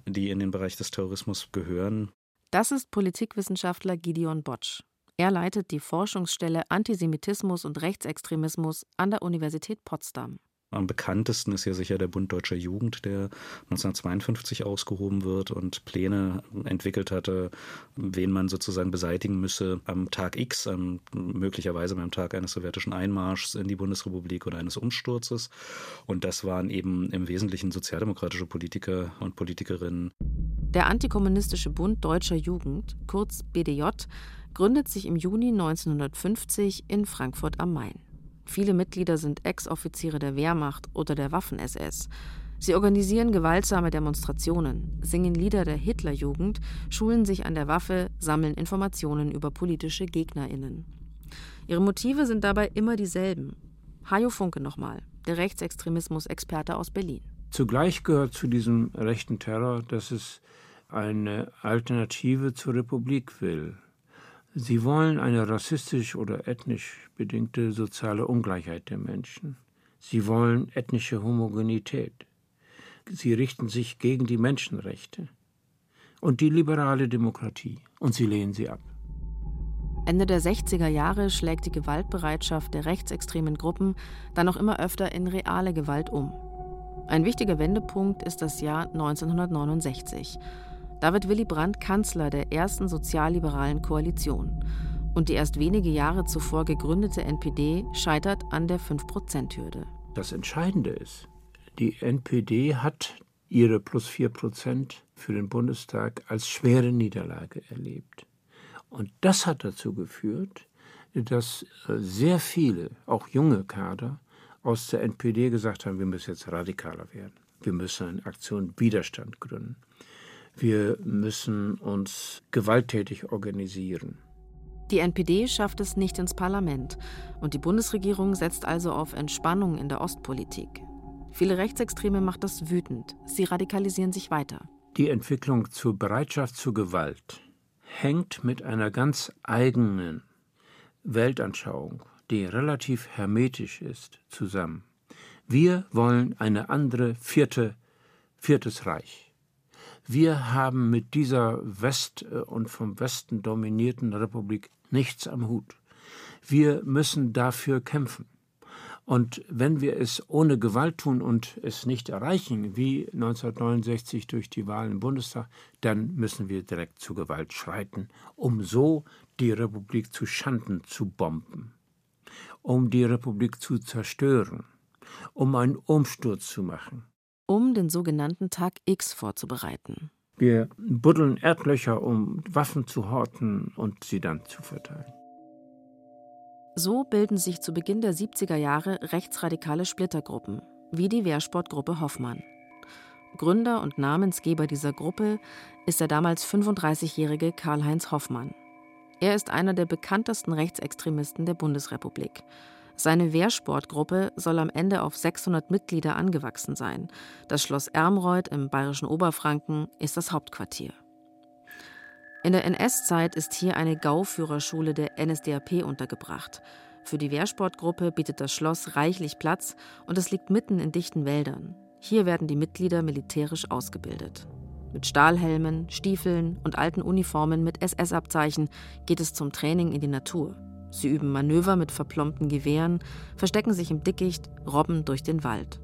die in den Bereich des Terrorismus gehören. Das ist Politikwissenschaftler Gideon Botsch. Er leitet die Forschungsstelle Antisemitismus und Rechtsextremismus an der Universität Potsdam. Am bekanntesten ist ja sicher der Bund Deutscher Jugend, der 1952 ausgehoben wird und Pläne entwickelt hatte, wen man sozusagen beseitigen müsse am Tag X, am, möglicherweise beim Tag eines sowjetischen Einmarschs in die Bundesrepublik oder eines Umsturzes. Und das waren eben im Wesentlichen sozialdemokratische Politiker und Politikerinnen. Der Antikommunistische Bund Deutscher Jugend, kurz BDJ, gründet sich im Juni 1950 in Frankfurt am Main. Viele Mitglieder sind Ex-Offiziere der Wehrmacht oder der Waffen-SS. Sie organisieren gewaltsame Demonstrationen, singen Lieder der Hitlerjugend, schulen sich an der Waffe, sammeln Informationen über politische GegnerInnen. Ihre Motive sind dabei immer dieselben. Hajo Funke nochmal, der Rechtsextremismus-Experte aus Berlin. Zugleich gehört zu diesem rechten Terror, dass es eine Alternative zur Republik will. Sie wollen eine rassistisch oder ethnisch bedingte soziale Ungleichheit der Menschen. Sie wollen ethnische Homogenität. Sie richten sich gegen die Menschenrechte und die liberale Demokratie, und sie lehnen sie ab. Ende der 60er Jahre schlägt die Gewaltbereitschaft der rechtsextremen Gruppen dann noch immer öfter in reale Gewalt um. Ein wichtiger Wendepunkt ist das Jahr 1969. Da wird Willy Brandt Kanzler der ersten sozialliberalen Koalition. Und die erst wenige Jahre zuvor gegründete NPD scheitert an der 5-Prozent-Hürde. Das Entscheidende ist, die NPD hat ihre plus 4 Prozent für den Bundestag als schwere Niederlage erlebt. Und das hat dazu geführt, dass äh, sehr viele, auch junge Kader, aus der NPD gesagt haben, wir müssen jetzt radikaler werden. Wir müssen eine Aktion Widerstand gründen. Wir müssen uns gewalttätig organisieren. Die NPD schafft es nicht ins Parlament und die Bundesregierung setzt also auf Entspannung in der Ostpolitik. Viele Rechtsextreme macht das wütend. Sie radikalisieren sich weiter. Die Entwicklung zur Bereitschaft zur Gewalt hängt mit einer ganz eigenen Weltanschauung, die relativ hermetisch ist, zusammen. Wir wollen eine andere vierte, viertes Reich. Wir haben mit dieser West- äh, und vom Westen dominierten Republik nichts am Hut. Wir müssen dafür kämpfen. Und wenn wir es ohne Gewalt tun und es nicht erreichen, wie 1969 durch die Wahlen im Bundestag, dann müssen wir direkt zu Gewalt schreiten, um so die Republik zu Schanden zu bomben, um die Republik zu zerstören, um einen Umsturz zu machen um den sogenannten Tag X vorzubereiten. Wir buddeln Erdlöcher, um Waffen zu horten und sie dann zu verteilen. So bilden sich zu Beginn der 70er Jahre rechtsradikale Splittergruppen, wie die Wehrsportgruppe Hoffmann. Gründer und Namensgeber dieser Gruppe ist der damals 35-jährige Karl-Heinz Hoffmann. Er ist einer der bekanntesten Rechtsextremisten der Bundesrepublik seine Wehrsportgruppe soll am Ende auf 600 Mitglieder angewachsen sein. Das Schloss Ermreuth im bayerischen Oberfranken ist das Hauptquartier. In der NS-Zeit ist hier eine Gauführerschule der NSDAP untergebracht. Für die Wehrsportgruppe bietet das Schloss reichlich Platz und es liegt mitten in dichten Wäldern. Hier werden die Mitglieder militärisch ausgebildet. Mit Stahlhelmen, Stiefeln und alten Uniformen mit SS-Abzeichen geht es zum Training in die Natur. Sie üben Manöver mit verplombten Gewehren, verstecken sich im Dickicht, robben durch den Wald.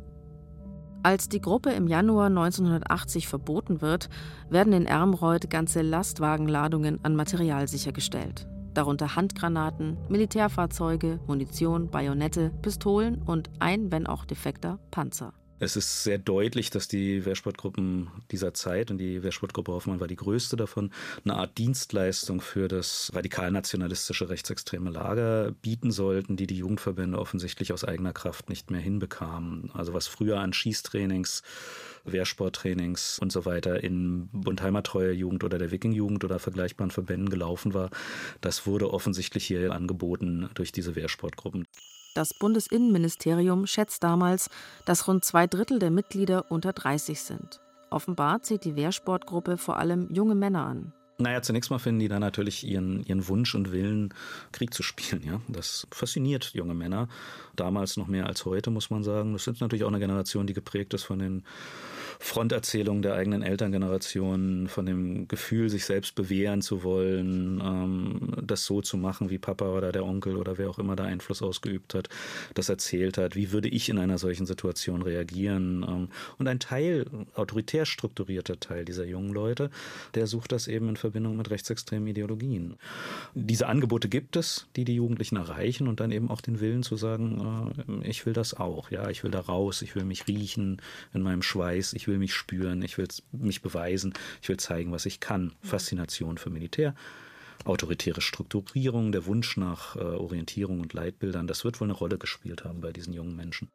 Als die Gruppe im Januar 1980 verboten wird, werden in Ermreuth ganze Lastwagenladungen an Material sichergestellt. Darunter Handgranaten, Militärfahrzeuge, Munition, Bajonette, Pistolen und ein, wenn auch defekter, Panzer. Es ist sehr deutlich, dass die Wehrsportgruppen dieser Zeit, und die Wehrsportgruppe Hoffmann war die größte davon, eine Art Dienstleistung für das radikal-nationalistische rechtsextreme Lager bieten sollten, die die Jugendverbände offensichtlich aus eigener Kraft nicht mehr hinbekamen. Also was früher an Schießtrainings Wehrsporttrainings und so weiter in Bund Heimattreue Jugend oder der Wiking-Jugend oder vergleichbaren Verbänden gelaufen war, das wurde offensichtlich hier angeboten durch diese Wehrsportgruppen. Das Bundesinnenministerium schätzt damals, dass rund zwei Drittel der Mitglieder unter 30 sind. Offenbar zieht die Wehrsportgruppe vor allem junge Männer an. Naja, zunächst mal finden die da natürlich ihren, ihren Wunsch und Willen, Krieg zu spielen. Ja? Das fasziniert junge Männer. Damals noch mehr als heute, muss man sagen. Das sind natürlich auch eine Generation, die geprägt ist von den Fronterzählung der eigenen Elterngeneration, von dem Gefühl, sich selbst bewähren zu wollen, ähm, das so zu machen, wie Papa oder der Onkel oder wer auch immer da Einfluss ausgeübt hat, das erzählt hat. Wie würde ich in einer solchen Situation reagieren? Ähm, und ein Teil, autoritär strukturierter Teil dieser jungen Leute, der sucht das eben in Verbindung mit rechtsextremen Ideologien. Diese Angebote gibt es, die die Jugendlichen erreichen und dann eben auch den Willen zu sagen, äh, ich will das auch, ja, ich will da raus, ich will mich riechen in meinem Schweiß, ich will will mich spüren, ich will mich beweisen, ich will zeigen, was ich kann. Faszination für Militär, autoritäre Strukturierung, der Wunsch nach äh, Orientierung und Leitbildern, das wird wohl eine Rolle gespielt haben bei diesen jungen Menschen.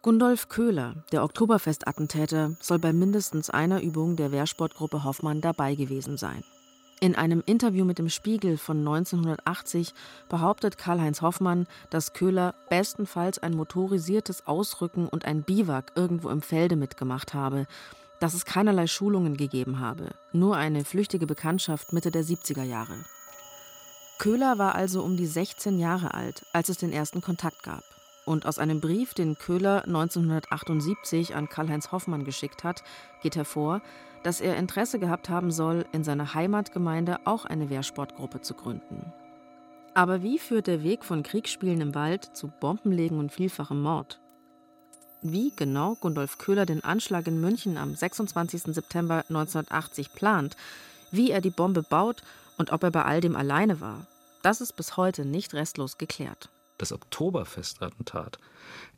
Gundolf Köhler, der Oktoberfestattentäter, soll bei mindestens einer Übung der Wehrsportgruppe Hoffmann dabei gewesen sein. In einem Interview mit dem Spiegel von 1980 behauptet Karl-Heinz Hoffmann, dass Köhler bestenfalls ein motorisiertes Ausrücken und ein Biwak irgendwo im Felde mitgemacht habe, dass es keinerlei Schulungen gegeben habe, nur eine flüchtige Bekanntschaft Mitte der 70er Jahre. Köhler war also um die 16 Jahre alt, als es den ersten Kontakt gab. Und aus einem Brief, den Köhler 1978 an Karl-Heinz Hoffmann geschickt hat, geht hervor, dass er Interesse gehabt haben soll, in seiner Heimatgemeinde auch eine Wehrsportgruppe zu gründen. Aber wie führt der Weg von Kriegsspielen im Wald zu Bombenlegen und vielfachem Mord? Wie genau Gundolf Köhler den Anschlag in München am 26. September 1980 plant, wie er die Bombe baut und ob er bei all dem alleine war, das ist bis heute nicht restlos geklärt das Oktoberfestattentat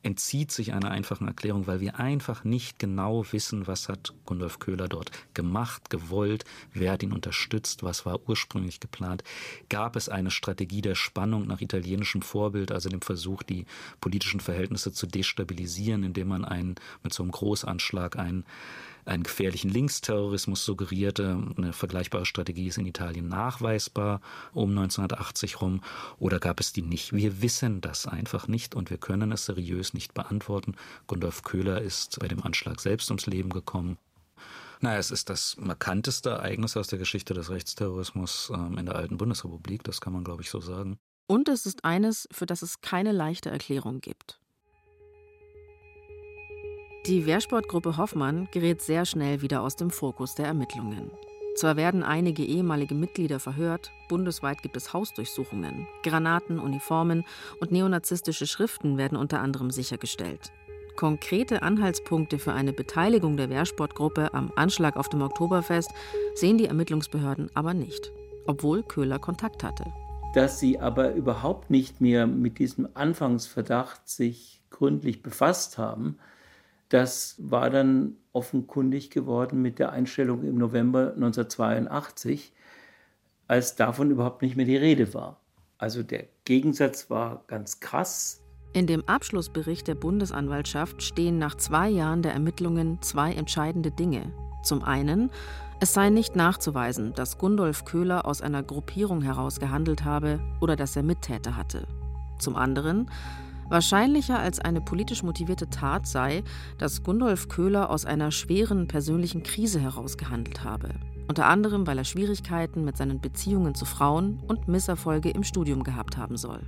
entzieht sich einer einfachen Erklärung, weil wir einfach nicht genau wissen, was hat Gundolf Köhler dort gemacht, gewollt, wer hat ihn unterstützt, was war ursprünglich geplant. Gab es eine Strategie der Spannung nach italienischem Vorbild, also dem Versuch, die politischen Verhältnisse zu destabilisieren, indem man einen mit so einem Großanschlag einen einen gefährlichen Linksterrorismus suggerierte. Eine vergleichbare Strategie ist in Italien nachweisbar um 1980 rum oder gab es die nicht? Wir wissen das einfach nicht und wir können es seriös nicht beantworten. Gundolf Köhler ist bei dem Anschlag selbst ums Leben gekommen. Naja, es ist das markanteste Ereignis aus der Geschichte des Rechtsterrorismus ähm, in der alten Bundesrepublik, das kann man, glaube ich, so sagen. Und es ist eines, für das es keine leichte Erklärung gibt. Die Wehrsportgruppe Hoffmann gerät sehr schnell wieder aus dem Fokus der Ermittlungen. Zwar werden einige ehemalige Mitglieder verhört, bundesweit gibt es Hausdurchsuchungen, Granaten, Uniformen und neonazistische Schriften werden unter anderem sichergestellt. Konkrete Anhaltspunkte für eine Beteiligung der Wehrsportgruppe am Anschlag auf dem Oktoberfest sehen die Ermittlungsbehörden aber nicht, obwohl Köhler Kontakt hatte. Dass sie aber überhaupt nicht mehr mit diesem Anfangsverdacht sich gründlich befasst haben, das war dann offenkundig geworden mit der Einstellung im November 1982, als davon überhaupt nicht mehr die Rede war. Also der Gegensatz war ganz krass. In dem Abschlussbericht der Bundesanwaltschaft stehen nach zwei Jahren der Ermittlungen zwei entscheidende Dinge. Zum einen, es sei nicht nachzuweisen, dass Gundolf Köhler aus einer Gruppierung heraus gehandelt habe oder dass er Mittäter hatte. Zum anderen, Wahrscheinlicher als eine politisch motivierte Tat sei, dass Gundolf Köhler aus einer schweren persönlichen Krise heraus gehandelt habe. Unter anderem, weil er Schwierigkeiten mit seinen Beziehungen zu Frauen und Misserfolge im Studium gehabt haben soll.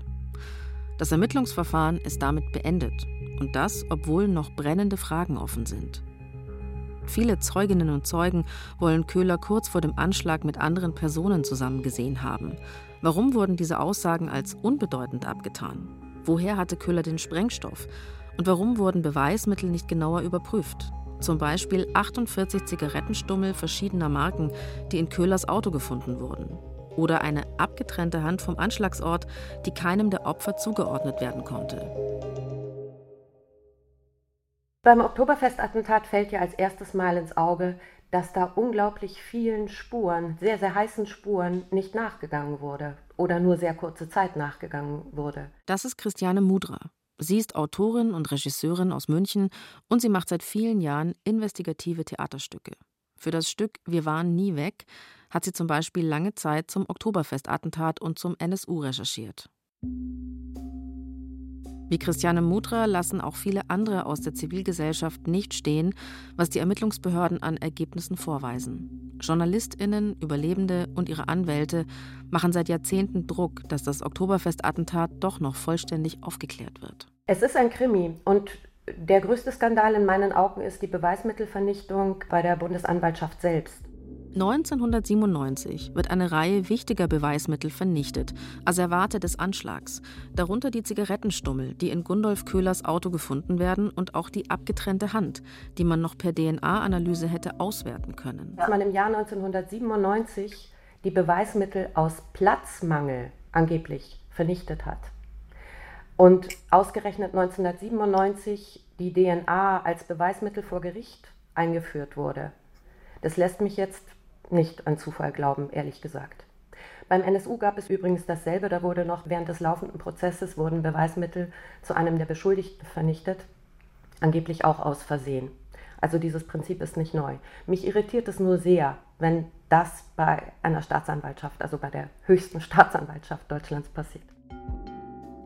Das Ermittlungsverfahren ist damit beendet. Und das, obwohl noch brennende Fragen offen sind. Viele Zeuginnen und Zeugen wollen Köhler kurz vor dem Anschlag mit anderen Personen zusammen gesehen haben. Warum wurden diese Aussagen als unbedeutend abgetan? Woher hatte Köhler den Sprengstoff? Und warum wurden Beweismittel nicht genauer überprüft? Zum Beispiel 48 Zigarettenstummel verschiedener Marken, die in Köhlers Auto gefunden wurden. Oder eine abgetrennte Hand vom Anschlagsort, die keinem der Opfer zugeordnet werden konnte. Beim Oktoberfestattentat fällt ja als erstes Mal ins Auge, dass da unglaublich vielen Spuren, sehr, sehr heißen Spuren, nicht nachgegangen wurde oder nur sehr kurze Zeit nachgegangen wurde. Das ist Christiane Mudra. Sie ist Autorin und Regisseurin aus München und sie macht seit vielen Jahren investigative Theaterstücke. Für das Stück Wir waren nie weg hat sie zum Beispiel lange Zeit zum Oktoberfestattentat und zum NSU recherchiert. Wie Christiane Mudra lassen auch viele andere aus der Zivilgesellschaft nicht stehen, was die Ermittlungsbehörden an Ergebnissen vorweisen. JournalistInnen, Überlebende und ihre Anwälte machen seit Jahrzehnten Druck, dass das Oktoberfestattentat doch noch vollständig aufgeklärt wird. Es ist ein Krimi und der größte Skandal in meinen Augen ist die Beweismittelvernichtung bei der Bundesanwaltschaft selbst. 1997 wird eine Reihe wichtiger Beweismittel vernichtet, Asservate des Anschlags, darunter die Zigarettenstummel, die in Gundolf Köhlers Auto gefunden werden und auch die abgetrennte Hand, die man noch per DNA-Analyse hätte auswerten können. Dass man im Jahr 1997 die Beweismittel aus Platzmangel angeblich vernichtet hat und ausgerechnet 1997 die DNA als Beweismittel vor Gericht eingeführt wurde. Das lässt mich jetzt nicht an Zufall glauben, ehrlich gesagt. Beim NSU gab es übrigens dasselbe, da wurde noch während des laufenden Prozesses wurden Beweismittel zu einem der Beschuldigten vernichtet, angeblich auch aus Versehen. Also dieses Prinzip ist nicht neu. Mich irritiert es nur sehr, wenn das bei einer Staatsanwaltschaft, also bei der höchsten Staatsanwaltschaft Deutschlands passiert.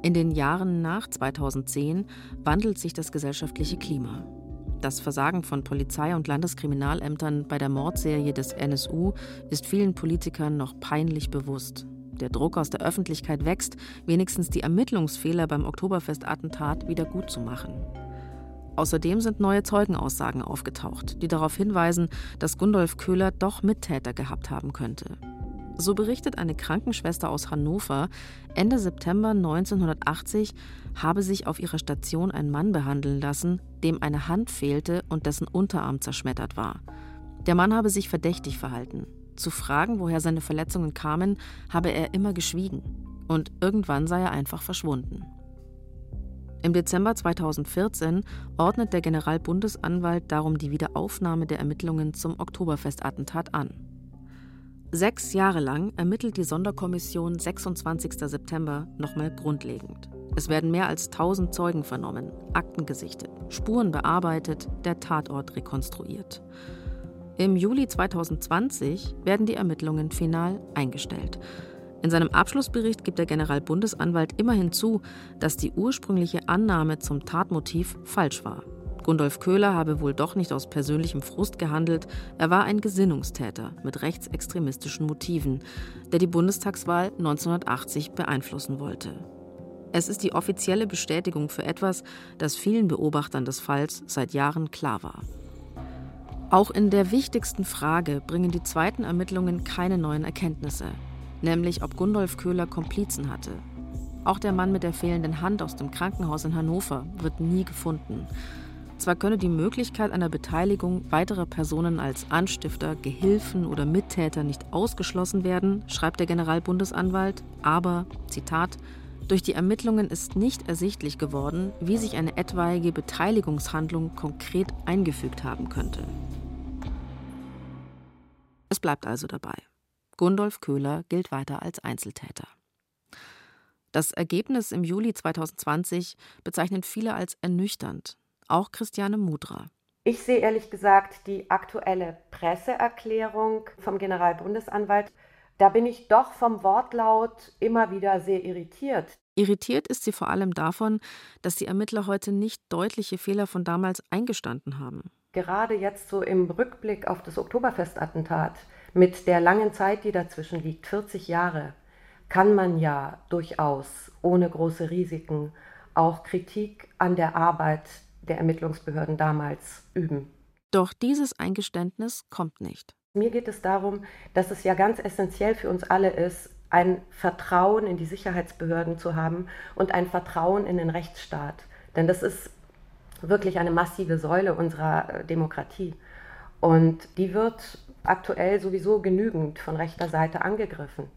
In den Jahren nach 2010 wandelt sich das gesellschaftliche Klima. Das Versagen von Polizei und Landeskriminalämtern bei der Mordserie des NSU ist vielen Politikern noch peinlich bewusst. Der Druck aus der Öffentlichkeit wächst, wenigstens die Ermittlungsfehler beim Oktoberfestattentat wieder gut zu machen. Außerdem sind neue Zeugenaussagen aufgetaucht, die darauf hinweisen, dass Gundolf Köhler doch Mittäter gehabt haben könnte. So berichtet eine Krankenschwester aus Hannover, Ende September 1980 habe sich auf ihrer Station ein Mann behandeln lassen, dem eine Hand fehlte und dessen Unterarm zerschmettert war. Der Mann habe sich verdächtig verhalten. Zu fragen, woher seine Verletzungen kamen, habe er immer geschwiegen. Und irgendwann sei er einfach verschwunden. Im Dezember 2014 ordnet der Generalbundesanwalt darum die Wiederaufnahme der Ermittlungen zum Oktoberfestattentat an. Sechs Jahre lang ermittelt die Sonderkommission 26. September nochmal grundlegend. Es werden mehr als 1000 Zeugen vernommen, Akten gesichtet, Spuren bearbeitet, der Tatort rekonstruiert. Im Juli 2020 werden die Ermittlungen final eingestellt. In seinem Abschlussbericht gibt der Generalbundesanwalt immerhin zu, dass die ursprüngliche Annahme zum Tatmotiv falsch war. Gundolf Köhler habe wohl doch nicht aus persönlichem Frust gehandelt, er war ein Gesinnungstäter mit rechtsextremistischen Motiven, der die Bundestagswahl 1980 beeinflussen wollte. Es ist die offizielle Bestätigung für etwas, das vielen Beobachtern des Falls seit Jahren klar war. Auch in der wichtigsten Frage bringen die zweiten Ermittlungen keine neuen Erkenntnisse, nämlich ob Gundolf Köhler Komplizen hatte. Auch der Mann mit der fehlenden Hand aus dem Krankenhaus in Hannover wird nie gefunden. Zwar könne die Möglichkeit einer Beteiligung weiterer Personen als Anstifter, Gehilfen oder Mittäter nicht ausgeschlossen werden, schreibt der Generalbundesanwalt, aber, Zitat, durch die Ermittlungen ist nicht ersichtlich geworden, wie sich eine etwaige Beteiligungshandlung konkret eingefügt haben könnte. Es bleibt also dabei. Gundolf Köhler gilt weiter als Einzeltäter. Das Ergebnis im Juli 2020 bezeichnen viele als ernüchternd auch Christiane Mudra. Ich sehe ehrlich gesagt die aktuelle Presseerklärung vom Generalbundesanwalt. Da bin ich doch vom Wortlaut immer wieder sehr irritiert. Irritiert ist sie vor allem davon, dass die Ermittler heute nicht deutliche Fehler von damals eingestanden haben. Gerade jetzt so im Rückblick auf das Oktoberfestattentat mit der langen Zeit, die dazwischen liegt, 40 Jahre, kann man ja durchaus ohne große Risiken auch Kritik an der Arbeit der Ermittlungsbehörden damals üben. Doch dieses Eingeständnis kommt nicht. Mir geht es darum, dass es ja ganz essentiell für uns alle ist, ein Vertrauen in die Sicherheitsbehörden zu haben und ein Vertrauen in den Rechtsstaat. Denn das ist wirklich eine massive Säule unserer äh, Demokratie. Und die wird aktuell sowieso genügend von rechter Seite angegriffen.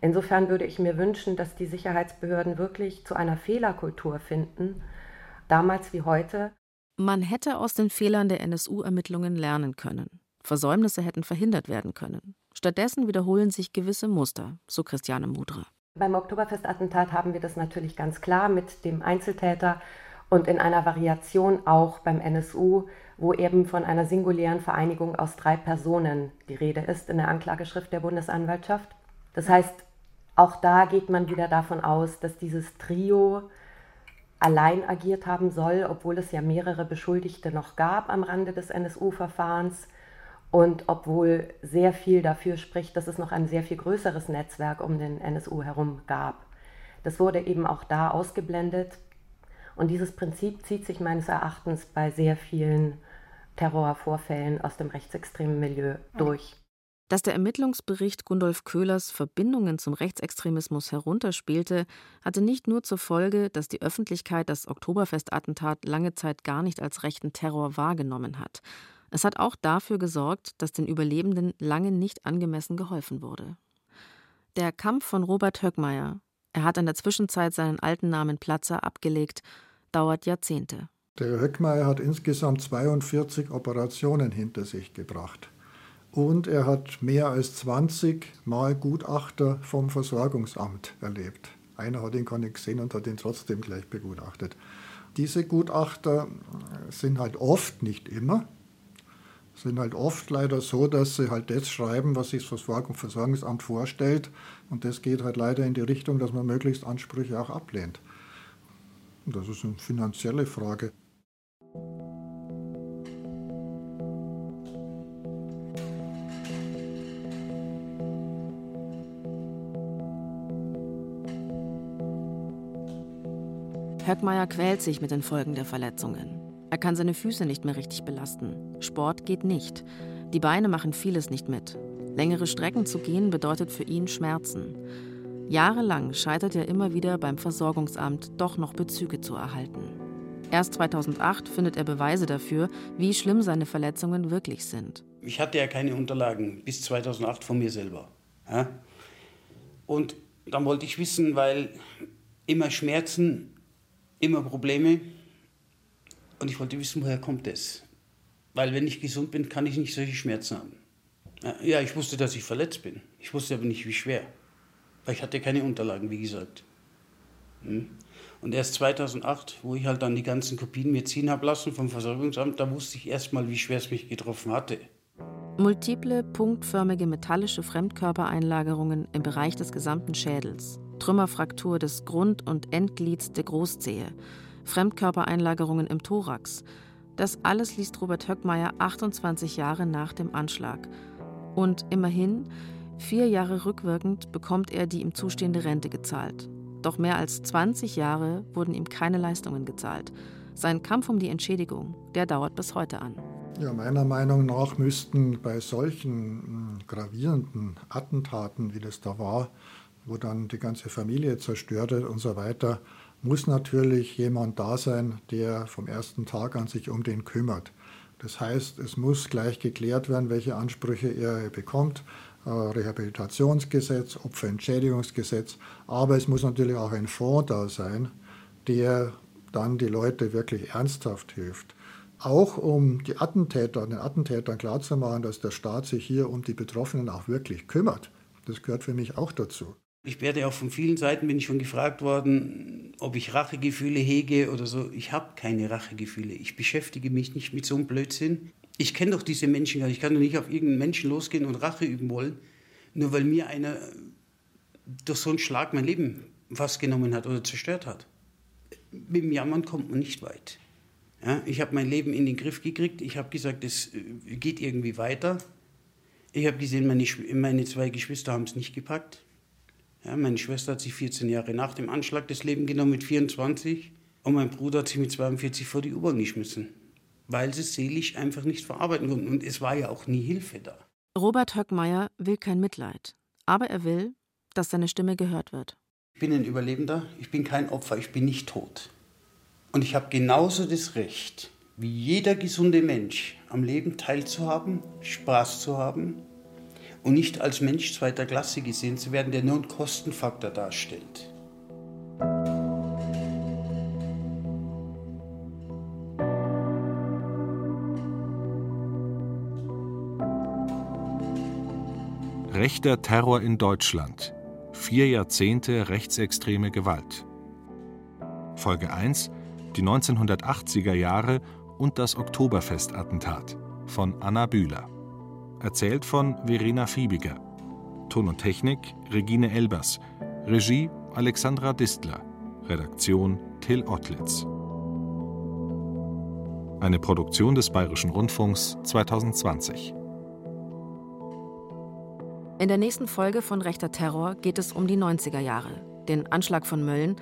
Insofern würde ich mir wünschen, dass die Sicherheitsbehörden wirklich zu einer Fehlerkultur finden, damals wie heute. Man hätte aus den Fehlern der NSU-Ermittlungen lernen können. Versäumnisse hätten verhindert werden können. Stattdessen wiederholen sich gewisse Muster, so Christiane Mudra. Beim Oktoberfestattentat haben wir das natürlich ganz klar mit dem Einzeltäter und in einer Variation auch beim NSU, wo eben von einer singulären Vereinigung aus drei Personen die Rede ist in der Anklageschrift der Bundesanwaltschaft. Das heißt, auch da geht man wieder davon aus, dass dieses Trio allein agiert haben soll, obwohl es ja mehrere Beschuldigte noch gab am Rande des NSU-Verfahrens und obwohl sehr viel dafür spricht, dass es noch ein sehr viel größeres Netzwerk um den NSU herum gab. Das wurde eben auch da ausgeblendet. Und dieses Prinzip zieht sich meines Erachtens bei sehr vielen Terrorvorfällen aus dem rechtsextremen Milieu durch. Dass der Ermittlungsbericht Gundolf Köhlers Verbindungen zum Rechtsextremismus herunterspielte, hatte nicht nur zur Folge, dass die Öffentlichkeit das Oktoberfestattentat lange Zeit gar nicht als rechten Terror wahrgenommen hat. Es hat auch dafür gesorgt, dass den Überlebenden lange nicht angemessen geholfen wurde. Der Kampf von Robert Höckmeier, er hat in der Zwischenzeit seinen alten Namen Platzer abgelegt, dauert Jahrzehnte. Der Höckmeier hat insgesamt 42 Operationen hinter sich gebracht. Und er hat mehr als 20 Mal Gutachter vom Versorgungsamt erlebt. Einer hat ihn gar nicht gesehen und hat ihn trotzdem gleich begutachtet. Diese Gutachter sind halt oft, nicht immer, sind halt oft leider so, dass sie halt das schreiben, was sich das Versorgungsamt vorstellt. Und das geht halt leider in die Richtung, dass man möglichst Ansprüche auch ablehnt. Das ist eine finanzielle Frage. Höckmeier quält sich mit den Folgen der Verletzungen. Er kann seine Füße nicht mehr richtig belasten. Sport geht nicht. Die Beine machen vieles nicht mit. Längere Strecken zu gehen bedeutet für ihn Schmerzen. Jahrelang scheitert er immer wieder beim Versorgungsamt, doch noch Bezüge zu erhalten. Erst 2008 findet er Beweise dafür, wie schlimm seine Verletzungen wirklich sind. Ich hatte ja keine Unterlagen bis 2008 von mir selber. Und dann wollte ich wissen, weil immer Schmerzen immer Probleme. Und ich wollte wissen, woher kommt das? Weil wenn ich gesund bin, kann ich nicht solche Schmerzen haben. Ja, ich wusste, dass ich verletzt bin. Ich wusste aber nicht, wie schwer. Weil ich hatte keine Unterlagen, wie gesagt. Hm? Und erst 2008, wo ich halt dann die ganzen Kopien mir ziehen habe lassen vom Versorgungsamt, da wusste ich erst mal, wie schwer es mich getroffen hatte. Multiple, punktförmige metallische Fremdkörpereinlagerungen im Bereich des gesamten Schädels. Trümmerfraktur des Grund- und Endglieds der Großzehe, Fremdkörpereinlagerungen im Thorax. Das alles liest Robert Höckmeier 28 Jahre nach dem Anschlag. Und immerhin, vier Jahre rückwirkend bekommt er die ihm zustehende Rente gezahlt. Doch mehr als 20 Jahre wurden ihm keine Leistungen gezahlt. Sein Kampf um die Entschädigung, der dauert bis heute an. Ja, meiner Meinung nach müssten bei solchen hm, gravierenden Attentaten, wie das da war, wo dann die ganze Familie zerstört wird und so weiter, muss natürlich jemand da sein, der vom ersten Tag an sich um den kümmert. Das heißt, es muss gleich geklärt werden, welche Ansprüche er bekommt. Äh, Rehabilitationsgesetz, Opferentschädigungsgesetz, aber es muss natürlich auch ein Fonds da sein, der dann die Leute wirklich ernsthaft hilft. Auch um die Attentäter, den Attentätern klarzumachen, dass der Staat sich hier um die Betroffenen auch wirklich kümmert. Das gehört für mich auch dazu. Ich werde auch von vielen Seiten bin ich schon gefragt worden, ob ich Rachegefühle hege oder so. Ich habe keine Rachegefühle. Ich beschäftige mich nicht mit so einem Blödsinn. Ich kenne doch diese Menschen gar nicht. Ich kann doch nicht auf irgendeinen Menschen losgehen und Rache üben wollen, nur weil mir einer durch so einen Schlag mein Leben fast genommen hat oder zerstört hat. Mit dem Jammern kommt man nicht weit. Ja, ich habe mein Leben in den Griff gekriegt. Ich habe gesagt, es äh, geht irgendwie weiter. Ich habe gesehen, meine, meine zwei Geschwister haben es nicht gepackt. Ja, meine Schwester hat sich 14 Jahre nach dem Anschlag das Leben genommen mit 24 und mein Bruder hat sich mit 42 vor die U-Bahn geschmissen, weil sie es seelisch einfach nicht verarbeiten konnten. Und es war ja auch nie Hilfe da. Robert Höckmeier will kein Mitleid, aber er will, dass seine Stimme gehört wird. Ich bin ein Überlebender, ich bin kein Opfer, ich bin nicht tot. Und Und ich habe genauso das Recht, wie jeder gesunde Mensch, am Leben teilzuhaben, Spaß zu haben und nicht als Mensch zweiter Klasse gesehen zu werden, der nur einen Kostenfaktor darstellt. Rechter Terror in Deutschland. Vier Jahrzehnte rechtsextreme Gewalt. Folge 1 Die 1980er Jahre und das Oktoberfestattentat von Anna Bühler. Erzählt von Verena Fiebiger. Ton und Technik Regine Elbers. Regie Alexandra Distler. Redaktion Till Ottlitz. Eine Produktion des Bayerischen Rundfunks 2020. In der nächsten Folge von Rechter Terror geht es um die 90er Jahre, den Anschlag von Mölln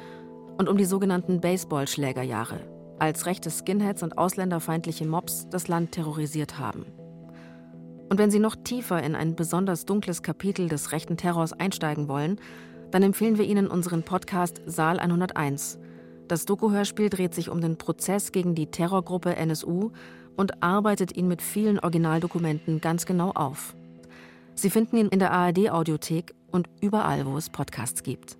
und um die sogenannten Baseballschlägerjahre, als rechte Skinheads und ausländerfeindliche Mobs das Land terrorisiert haben. Und wenn Sie noch tiefer in ein besonders dunkles Kapitel des rechten Terrors einsteigen wollen, dann empfehlen wir Ihnen unseren Podcast Saal 101. Das Doku-Hörspiel dreht sich um den Prozess gegen die Terrorgruppe NSU und arbeitet ihn mit vielen Originaldokumenten ganz genau auf. Sie finden ihn in der ARD-Audiothek und überall, wo es Podcasts gibt.